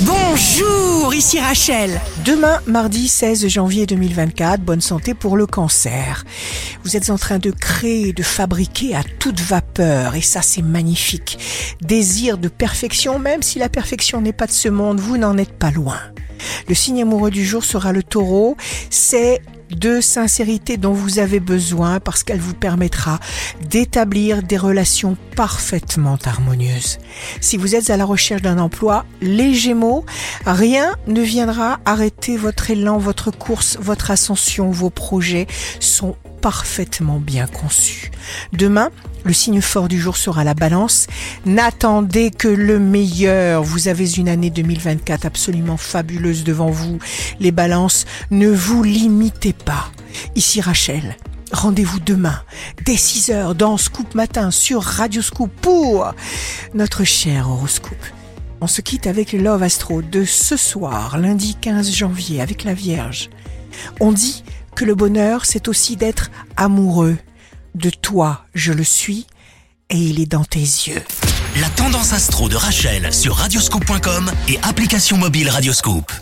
Bonjour, ici Rachel. Demain, mardi 16 janvier 2024, bonne santé pour le cancer. Vous êtes en train de créer, de fabriquer à toute vapeur et ça c'est magnifique. Désir de perfection, même si la perfection n'est pas de ce monde, vous n'en êtes pas loin. Le signe amoureux du jour sera le taureau. C'est de sincérité dont vous avez besoin parce qu'elle vous permettra d'établir des relations parfaitement harmonieuses. Si vous êtes à la recherche d'un emploi, les Gémeaux, rien ne viendra arrêter votre élan, votre course, votre ascension, vos projets sont parfaitement bien conçus. Demain, le signe fort du jour sera la balance. N'attendez que le meilleur. Vous avez une année 2024 absolument fabuleuse devant vous. Les balances, ne vous limitez pas. Ici Rachel. Rendez-vous demain, dès 6 heures, dans Scoop Matin sur Radio Scoop pour notre cher horoscope. On se quitte avec Love Astro de ce soir, lundi 15 janvier, avec la Vierge. On dit que le bonheur, c'est aussi d'être amoureux. De toi, je le suis, et il est dans tes yeux. La tendance astro de Rachel sur radioscope.com et application mobile Radioscope.